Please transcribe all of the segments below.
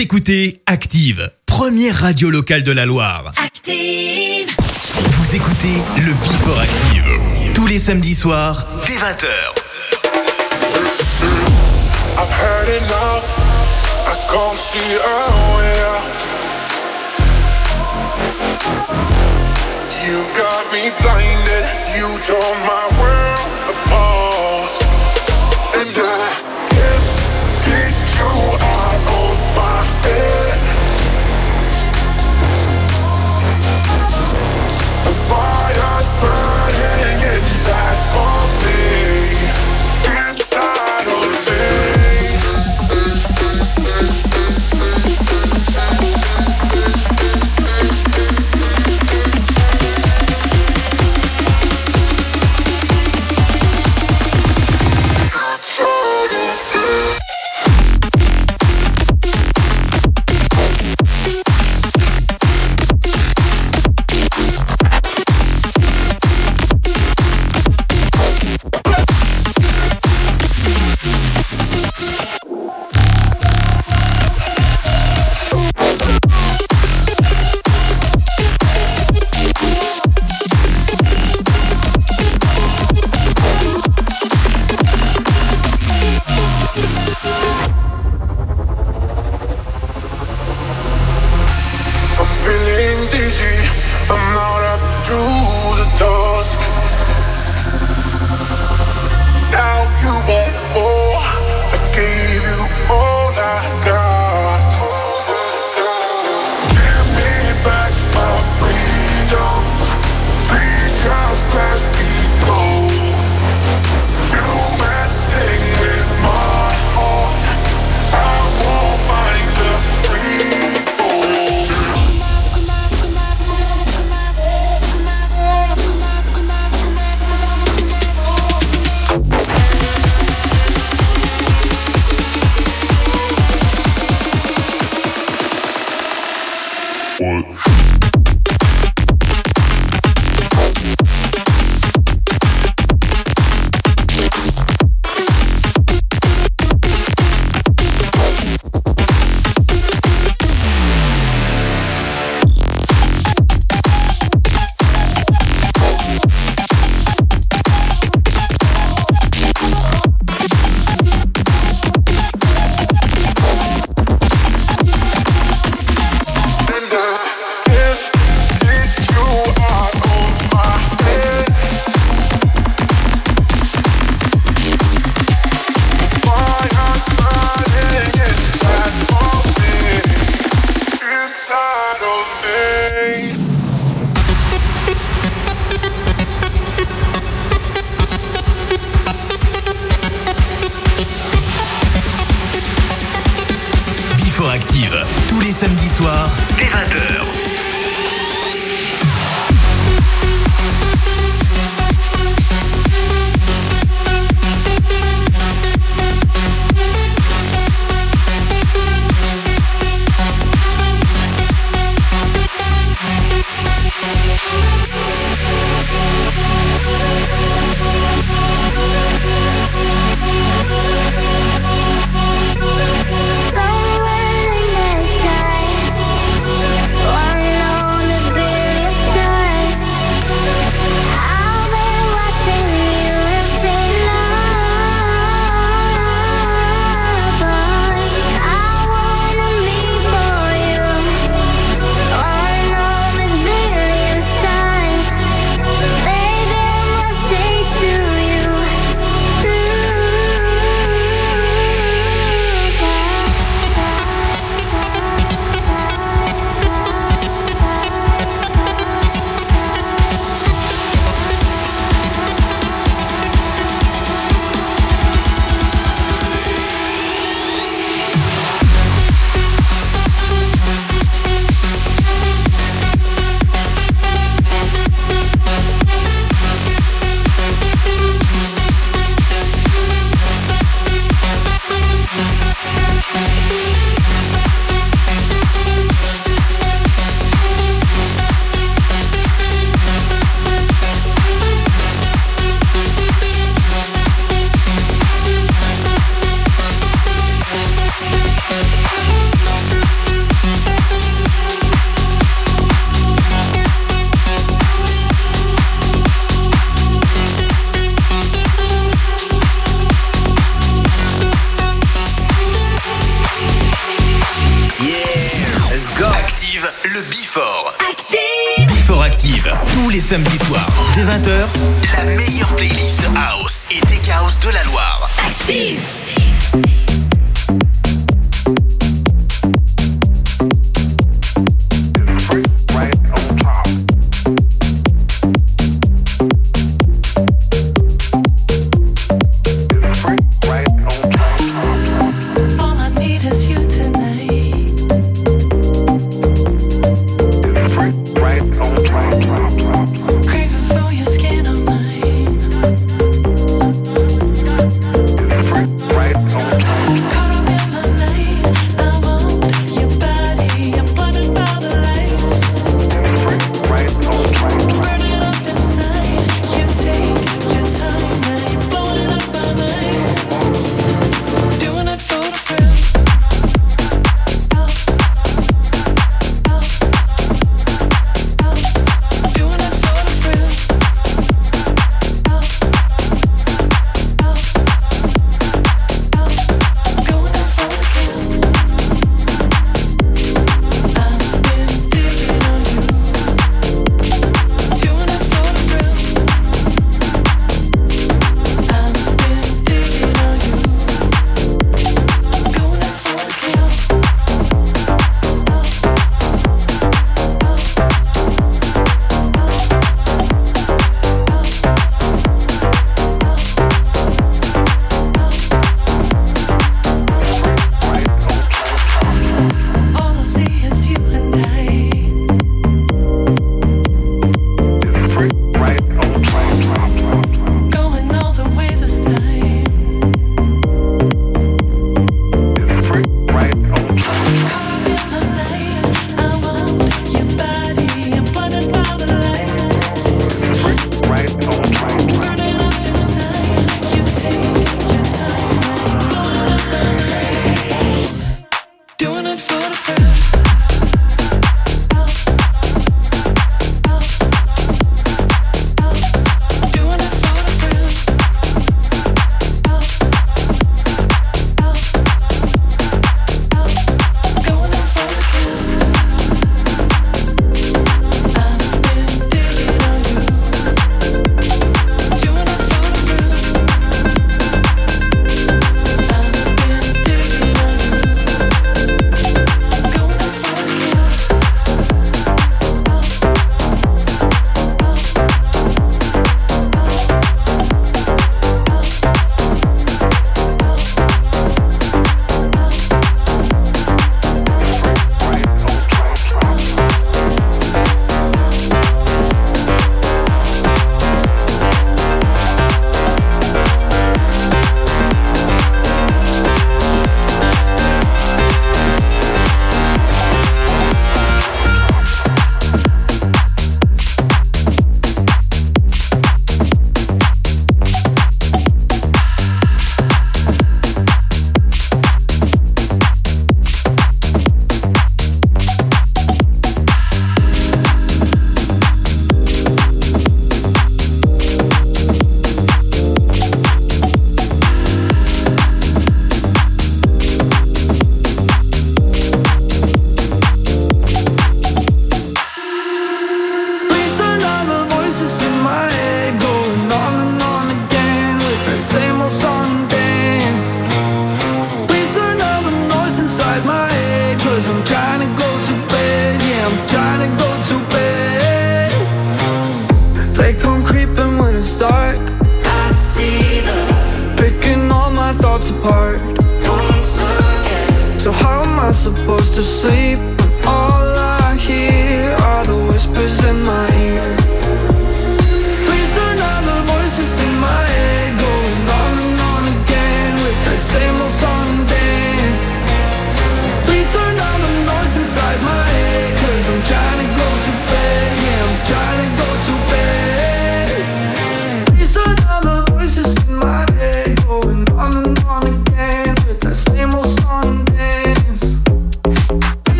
Vous écoutez Active, première radio locale de la Loire. Active. Vous écoutez le Before Active. Tous les samedis soirs, dès 20h. I've had enough. I can't see a way out. You got me blinded. You tore my world apart. And I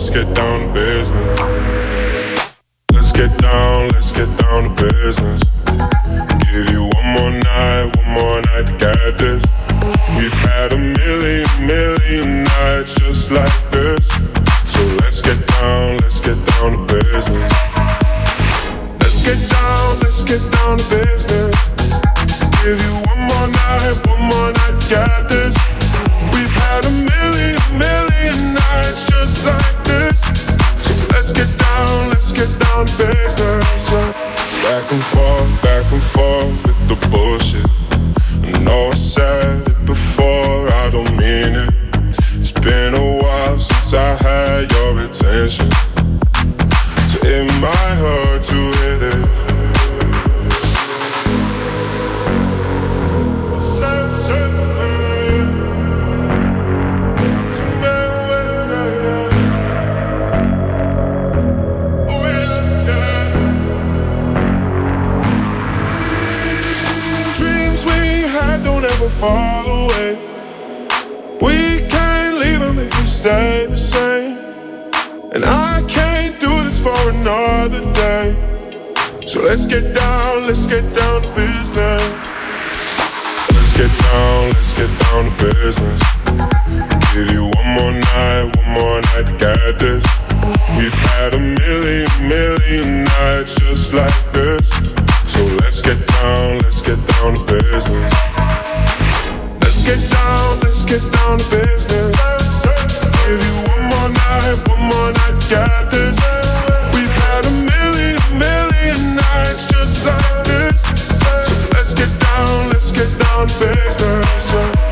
let's get down to business. quite get this. We've had a million, million nights just like this. So let's get down, let's get down to business. Let's get down, let's get down to business. Give you one more night, one more night, got this. We've had a million, million nights just like this. So let's get down, let's get down to business.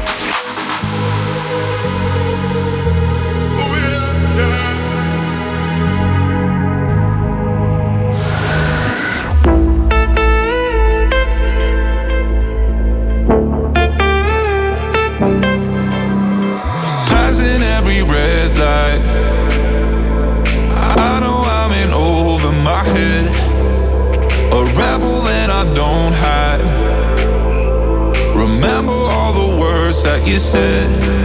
you said.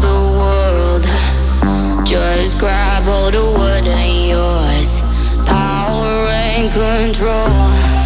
the world. Just grab all the wood and yours. Power and control.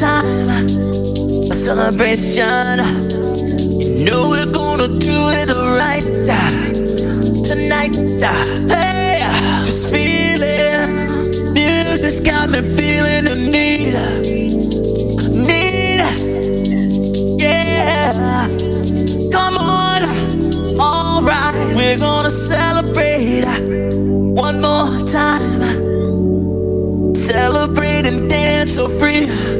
time, a celebration. You know we're gonna do it all right tonight. Hey, just feeling. Music's got me feeling the need, need. Yeah, come on, alright. We're gonna celebrate one more time. Celebrate and dance so free.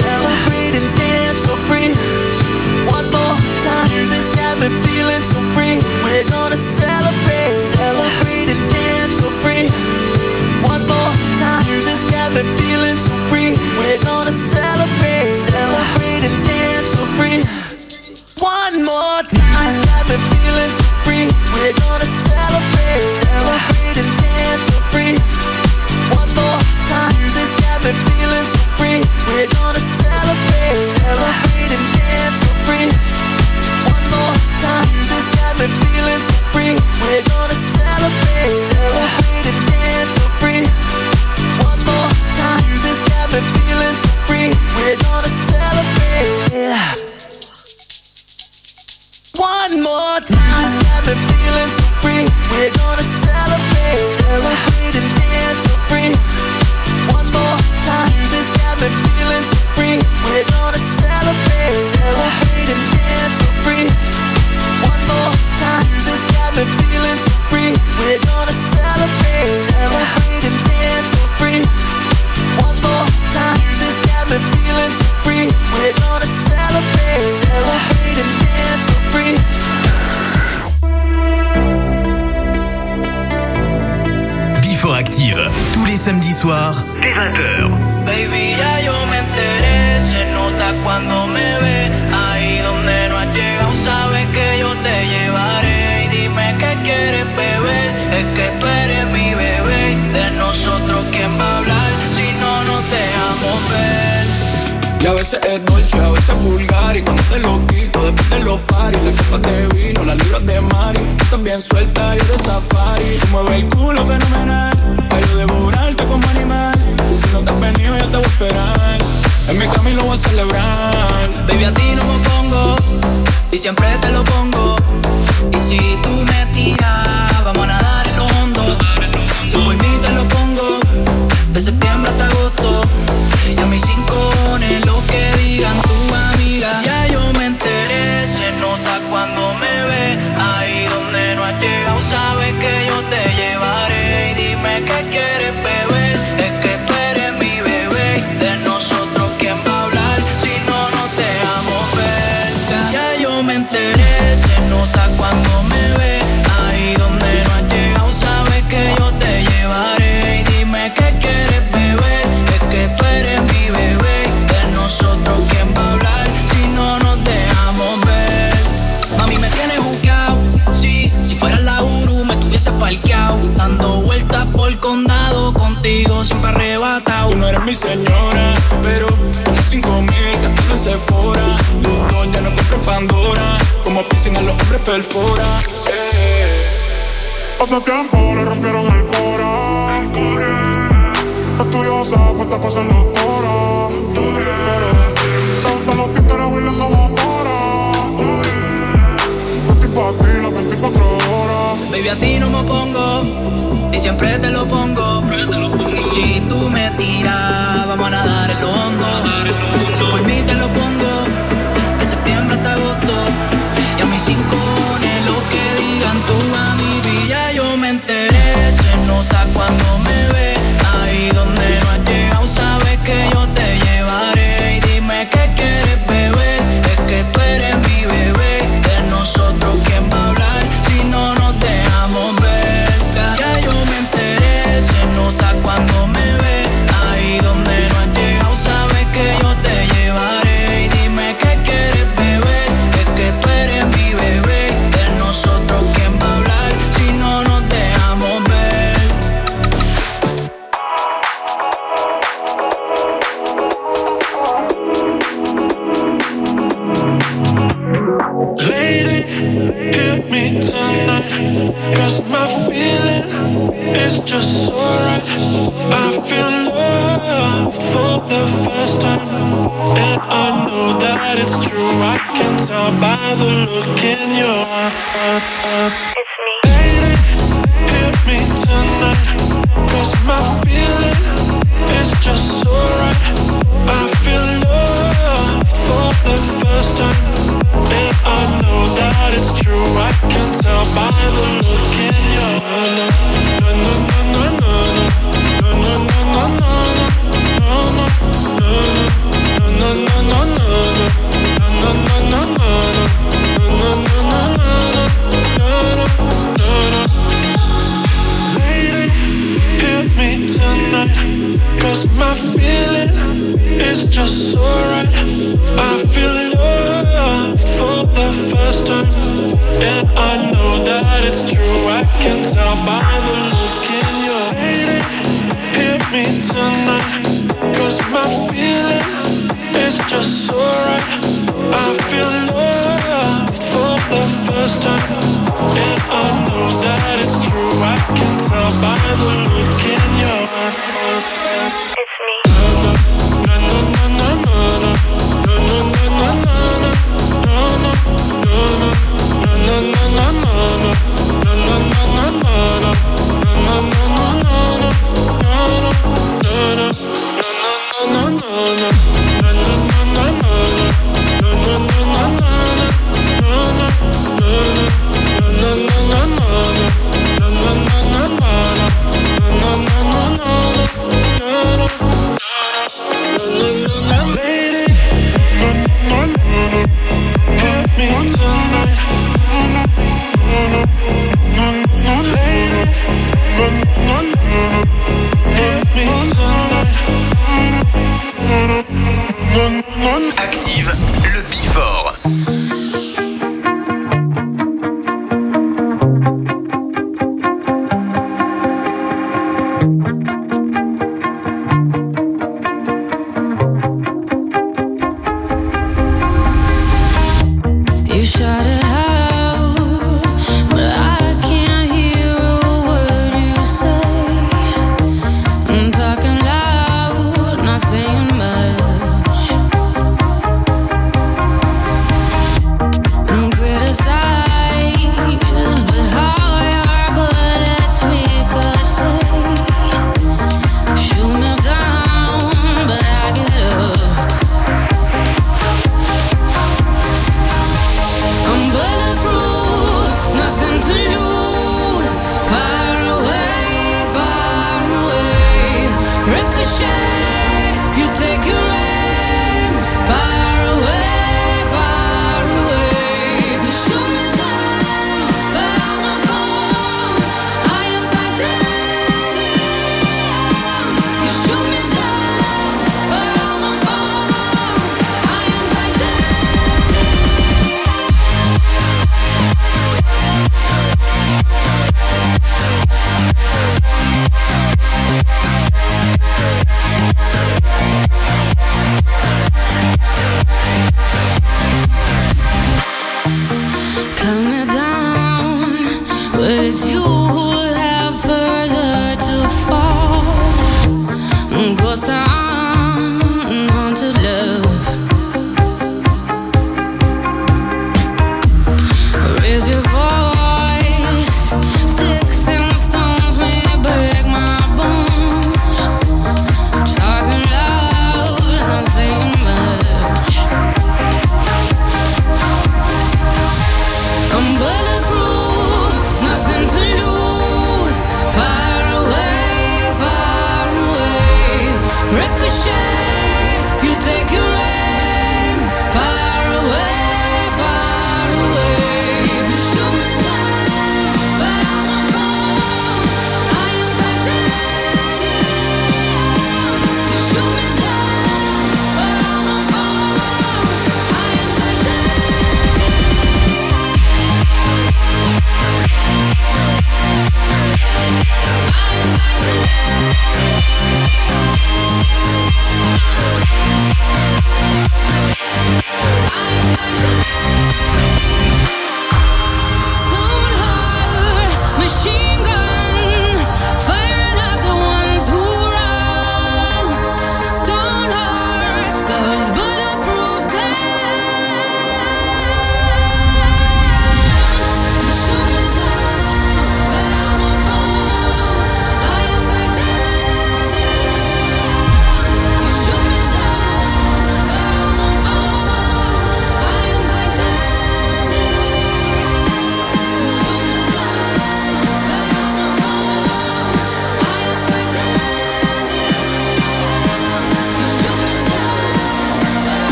been feeling so free. We're gonna celebrate, celebrate and dance so free. One more time, This just feeling so free. We're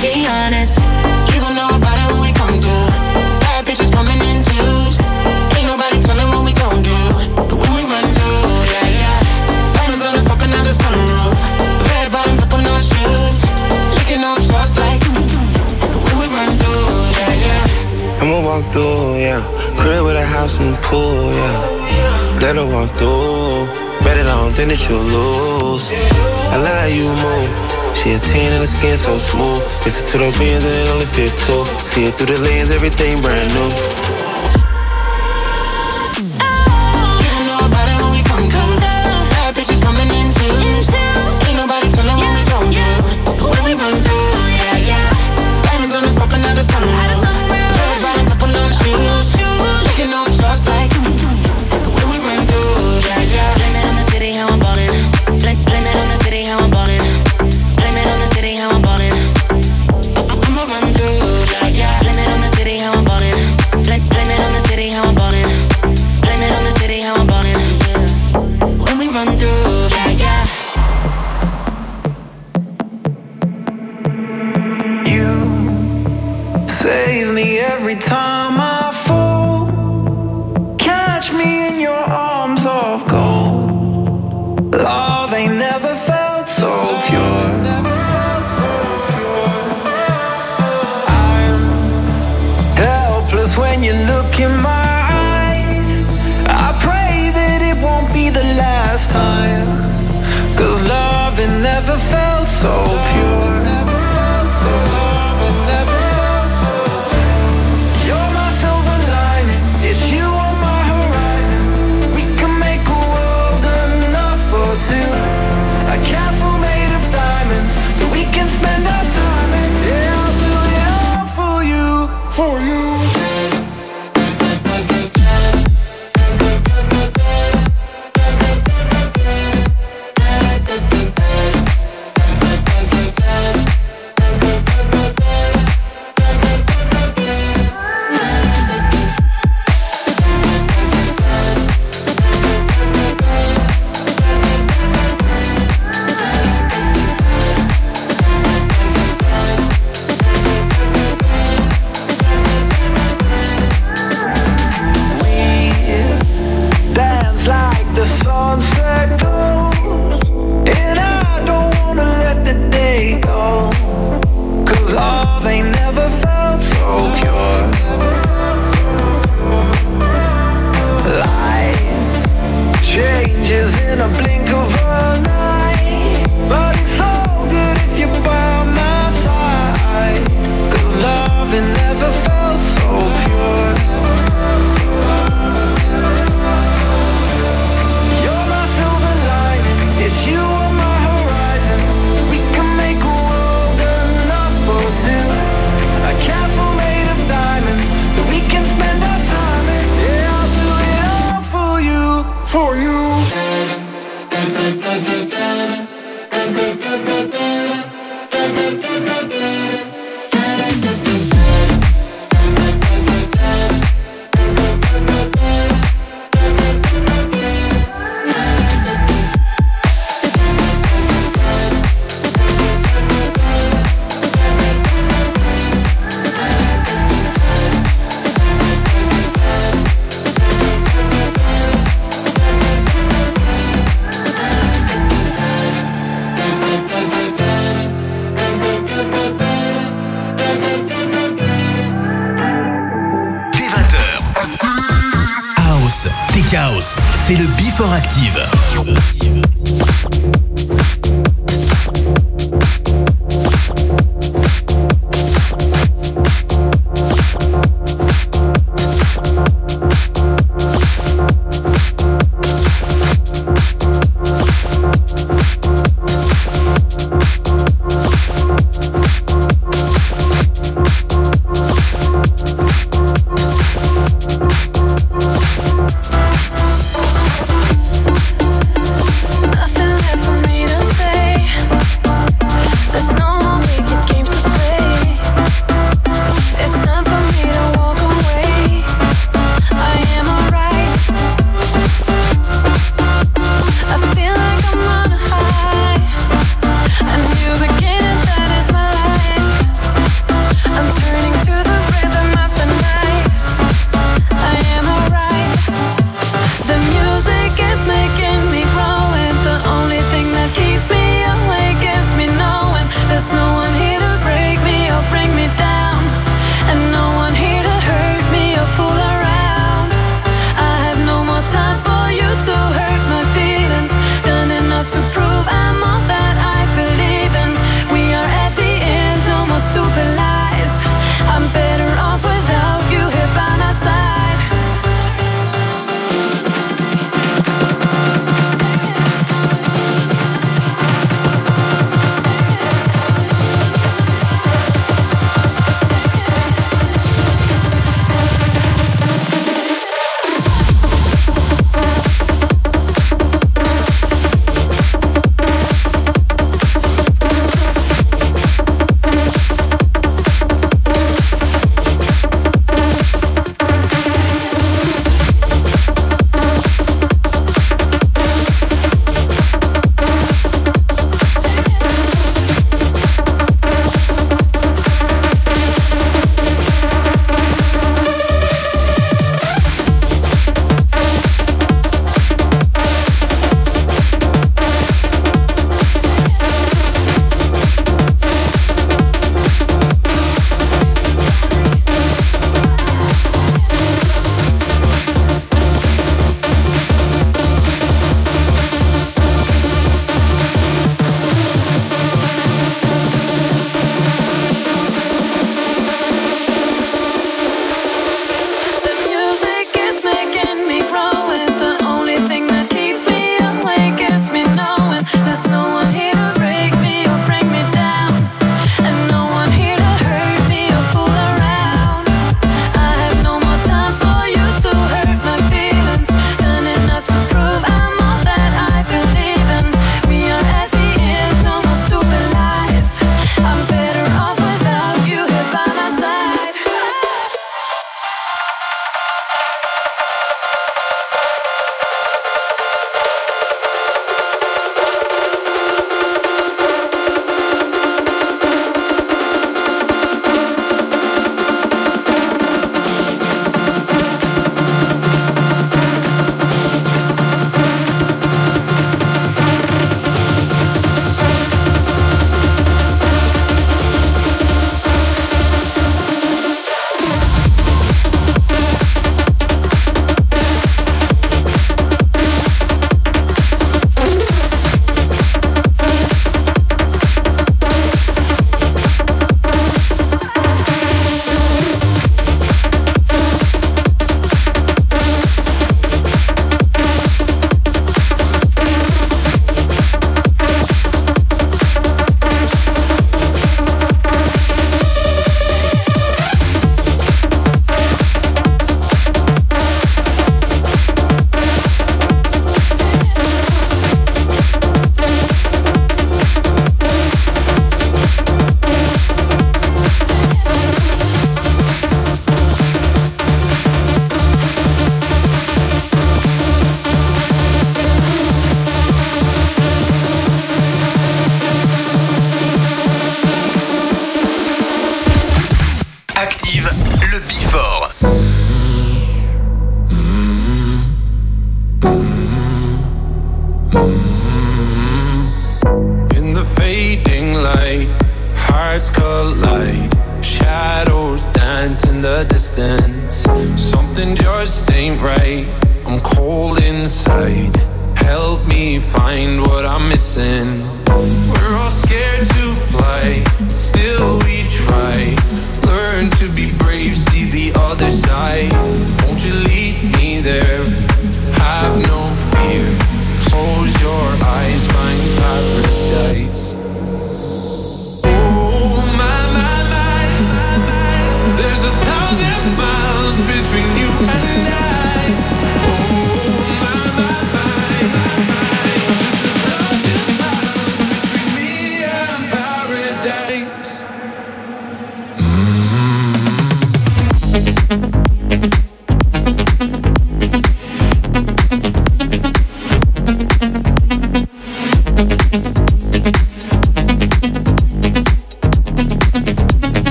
be honest. You gon' know about it when we come through. Bad bitches coming in twos. Ain't nobody telling what we gon' do. But when we run through, yeah, yeah. Diamonds on us popping out the sunroof. Red bottoms up on our shoes. Licking off shots like. But when we run through, yeah, yeah. I'ma walk through, yeah. Crib with a house and pool, yeah. Let her walk through. Bet it on, then that you lose. I love how you move. She a 10 and the skin so smooth. Listen to the bands and it only fit two. See it through the lens, everything brand new.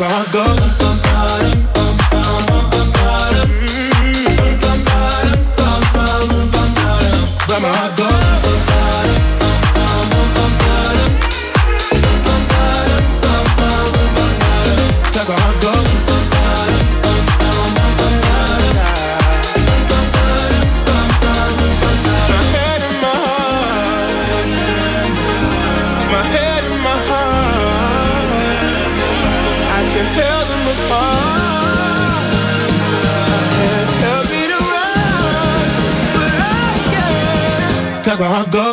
My heart goes. My heart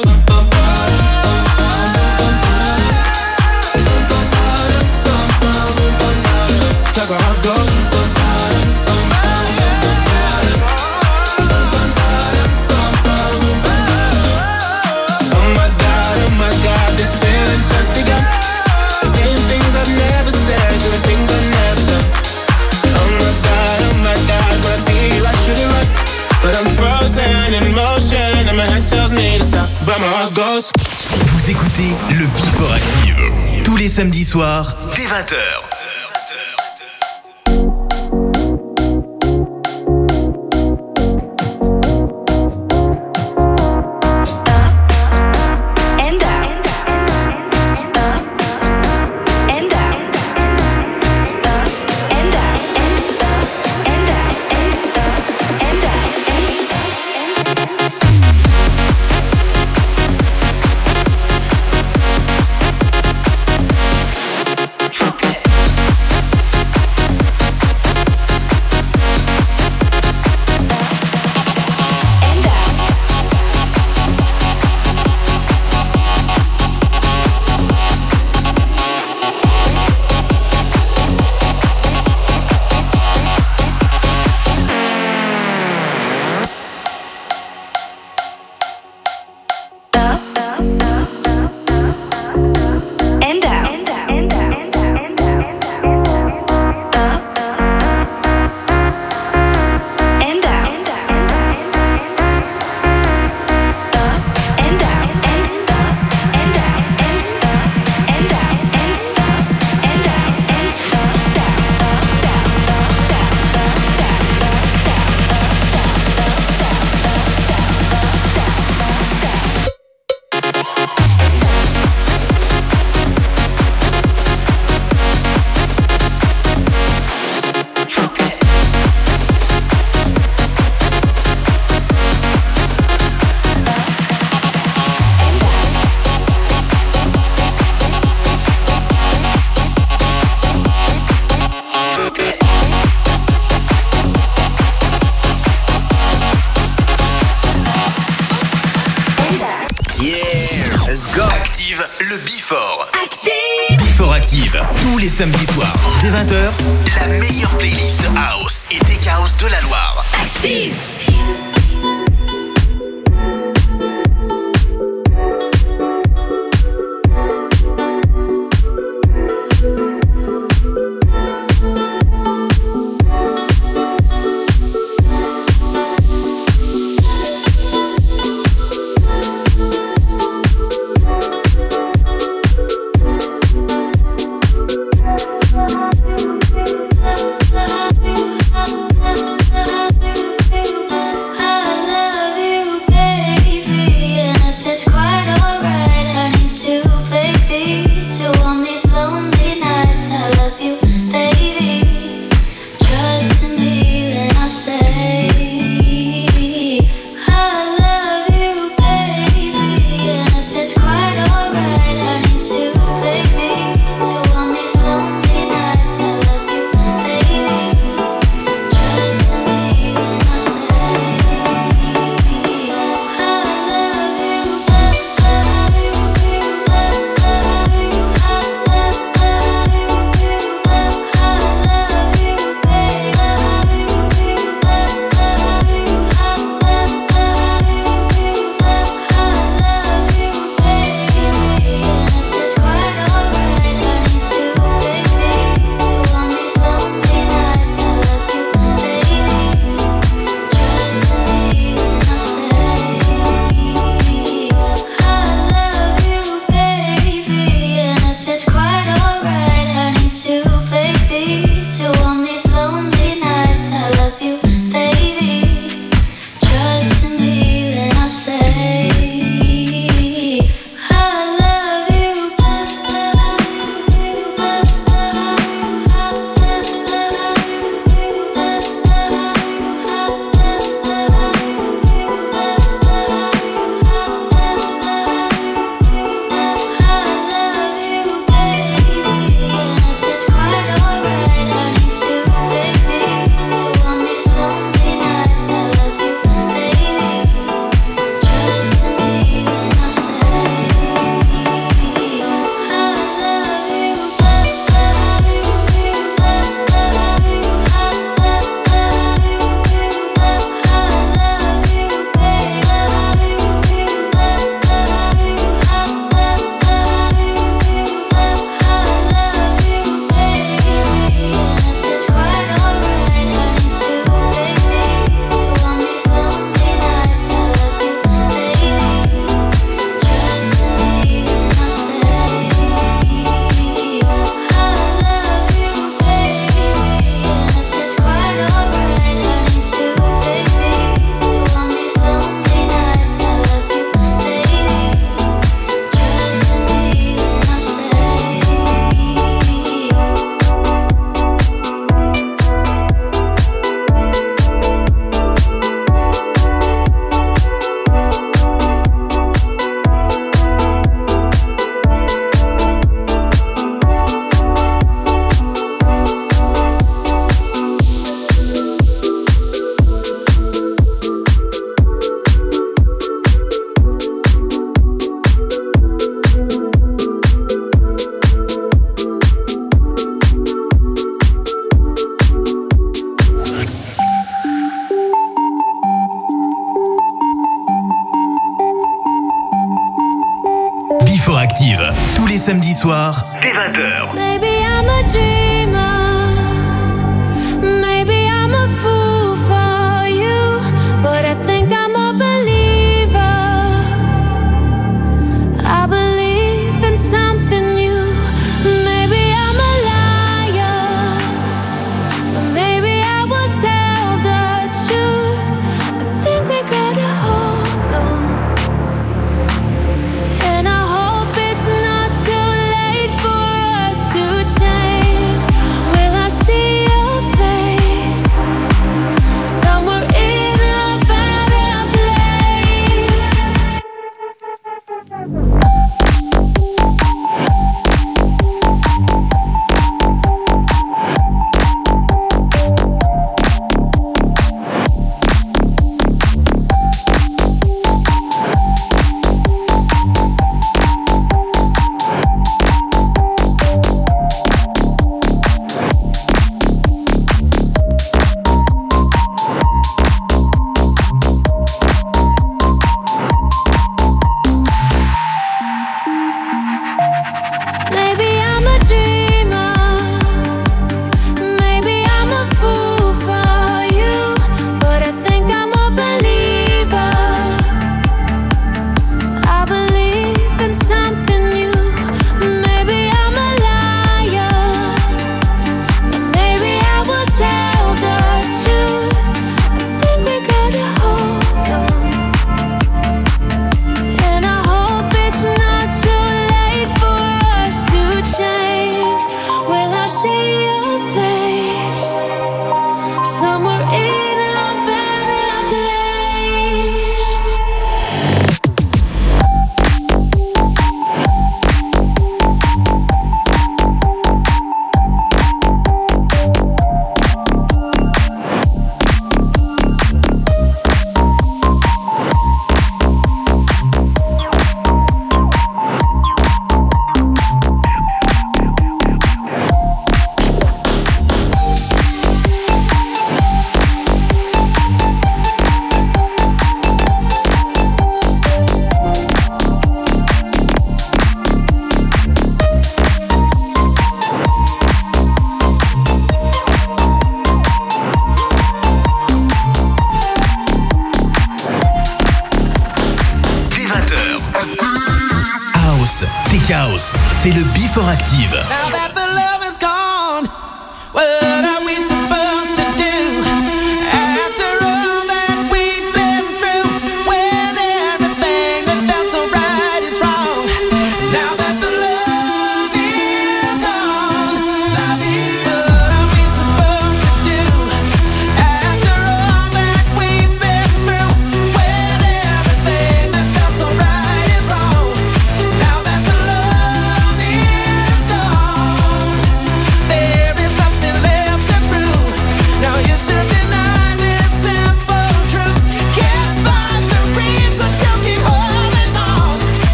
Vous écoutez le Before Active. Tous les samedis soirs, dès 20h.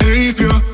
Behavior.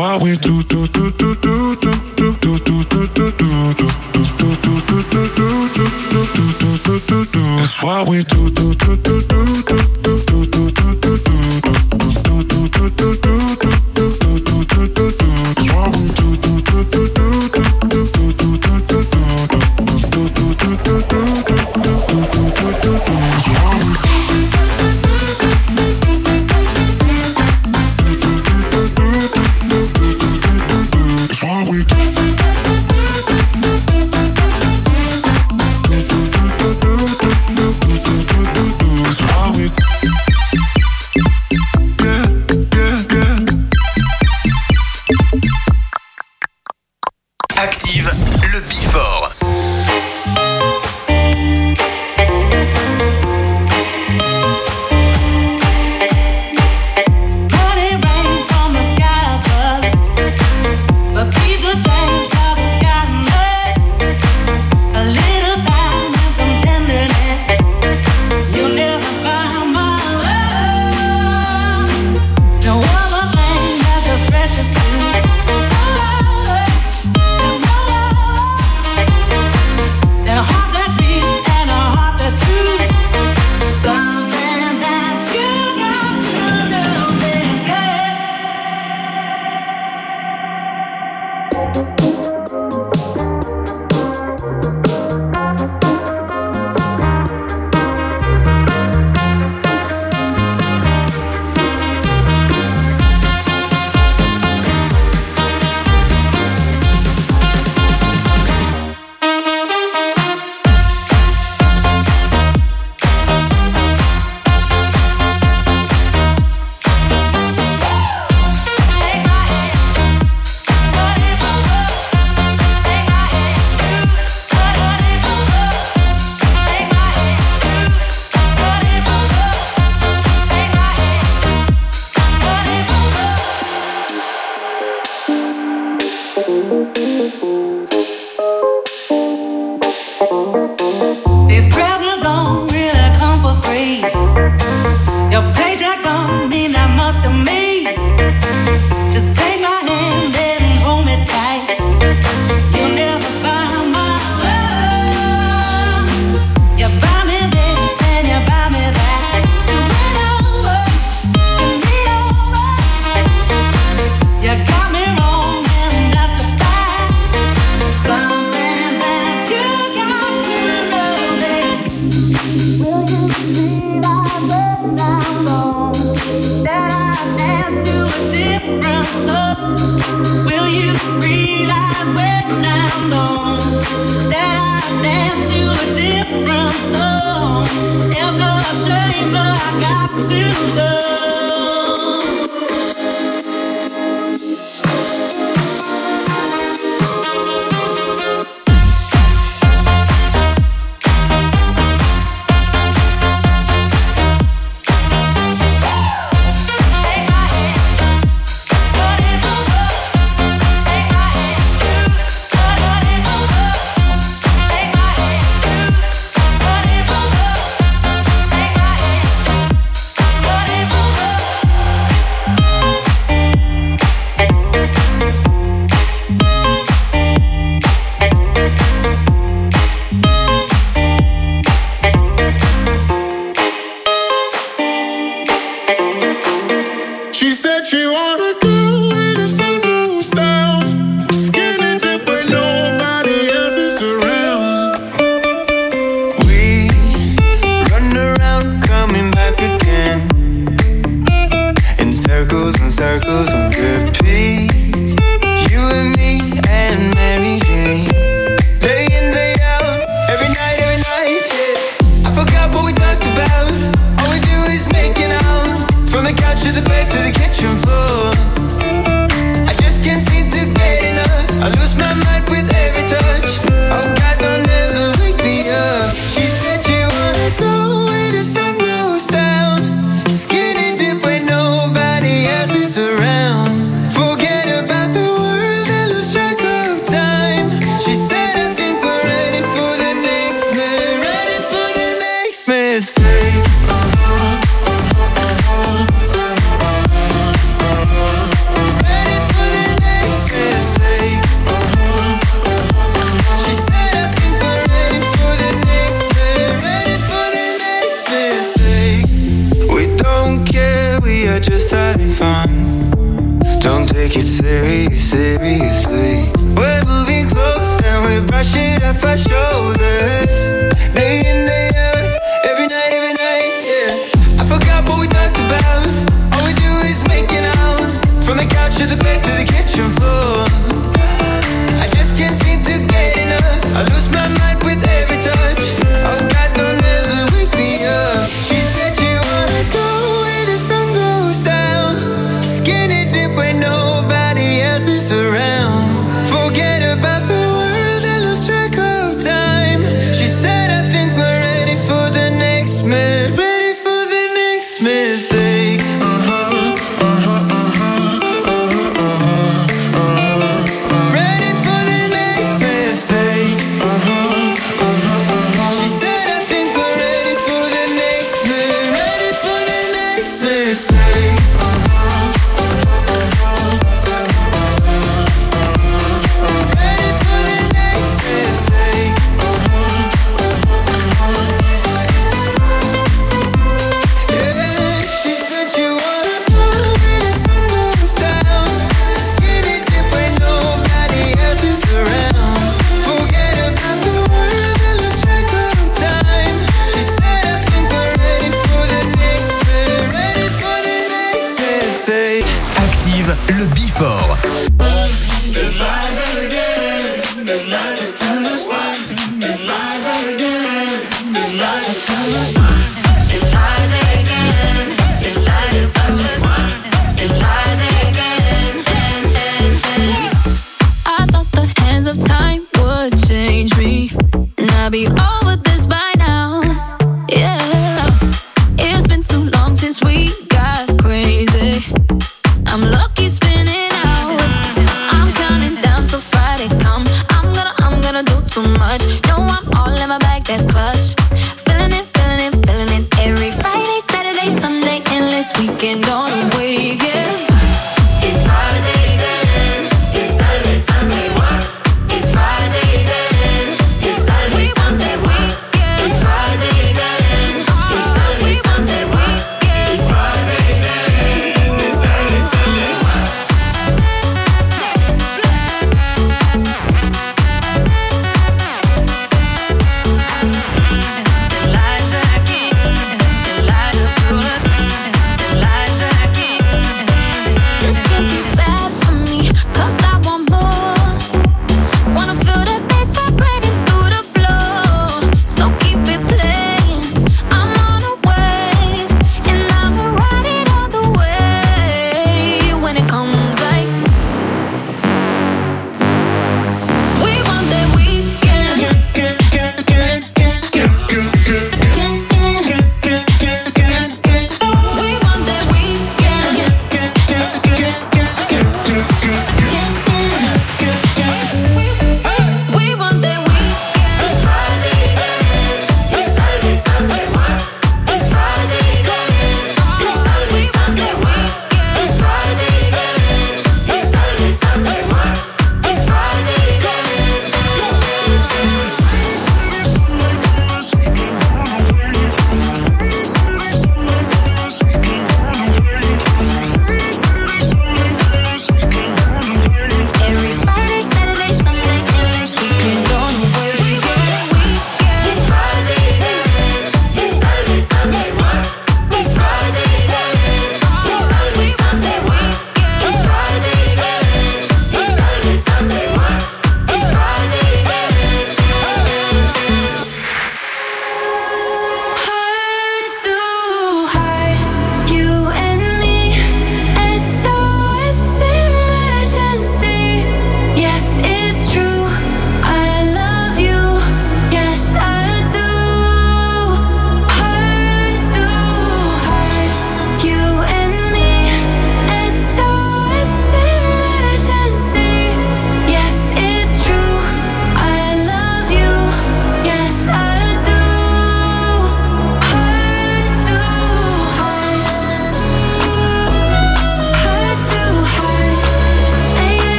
Why we do do do do do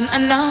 you've done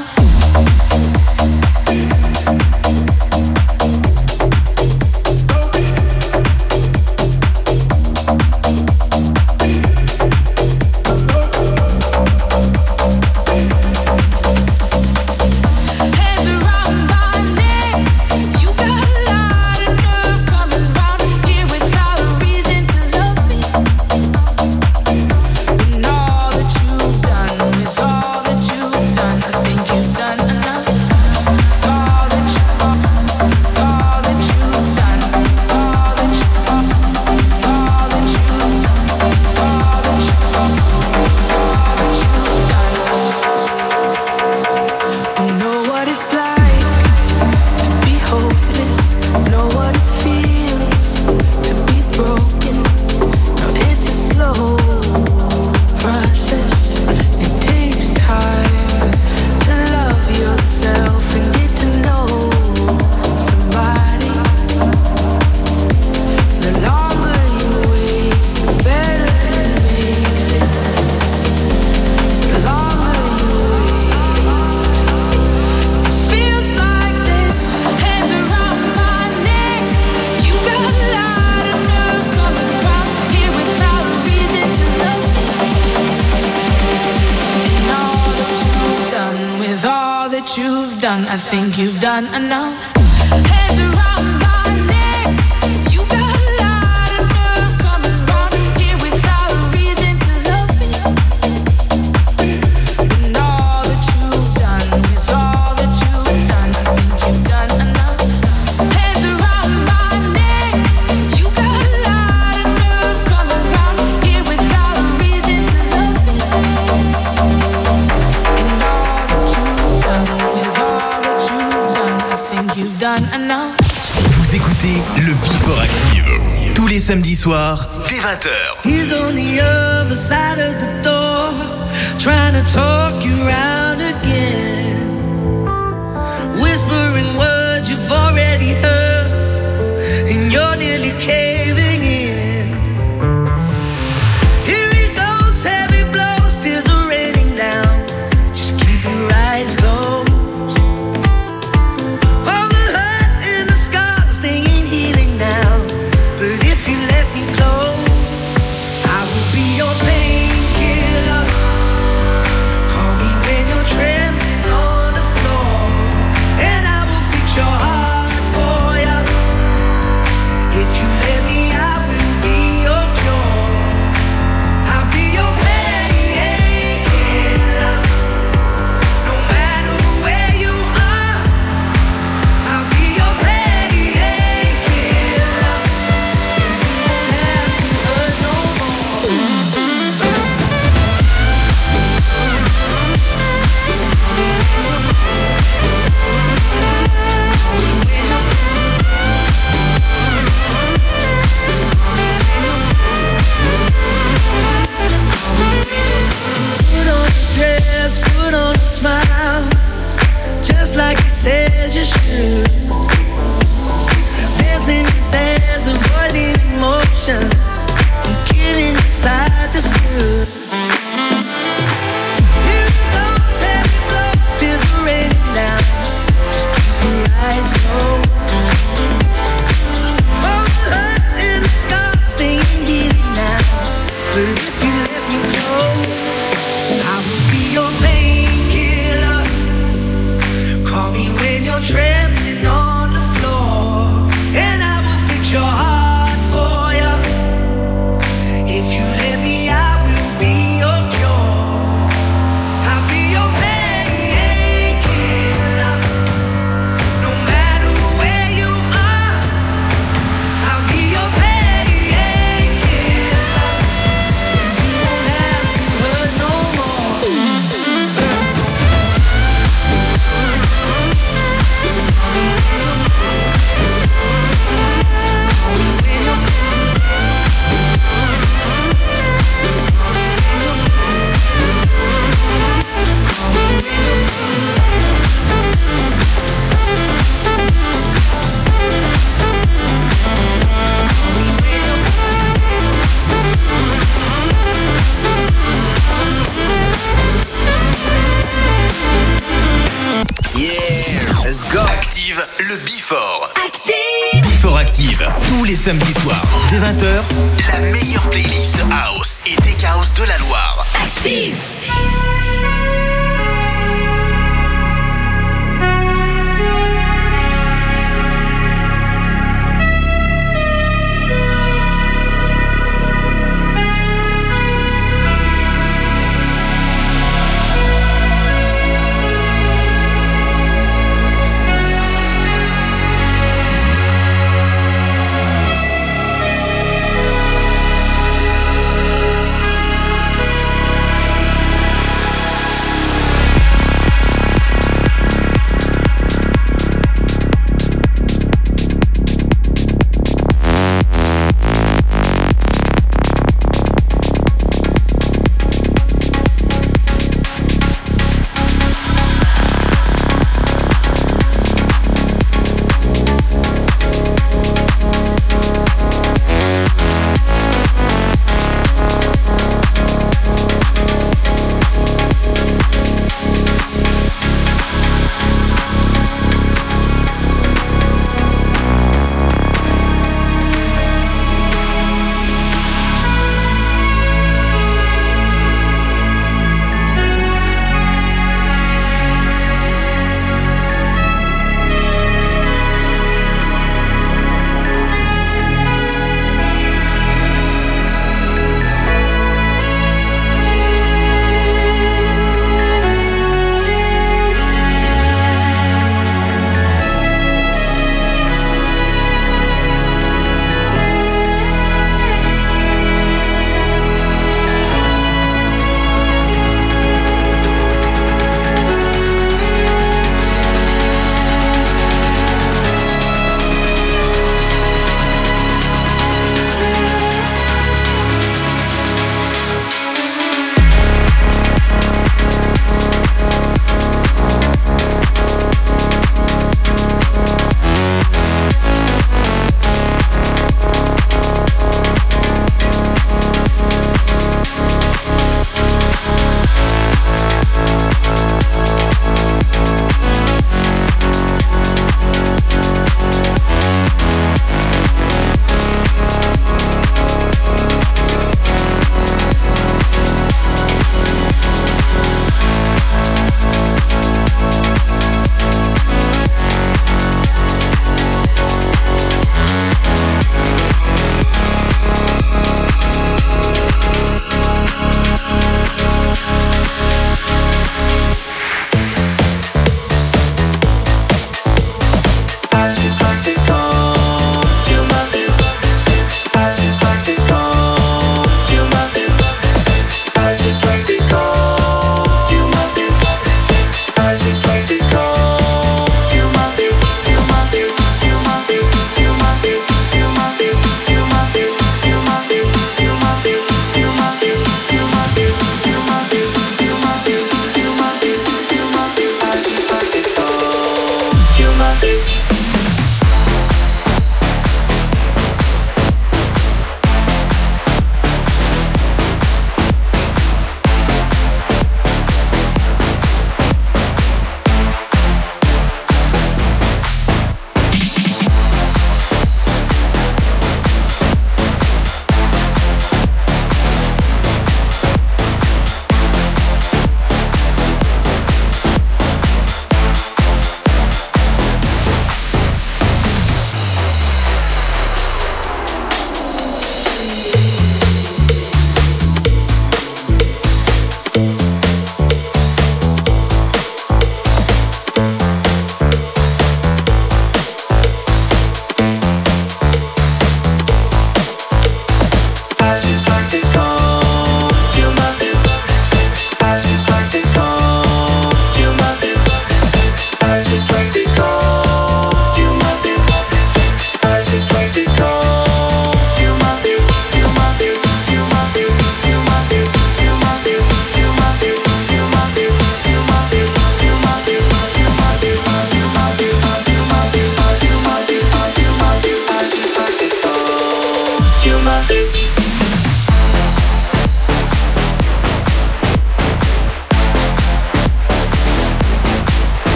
too much.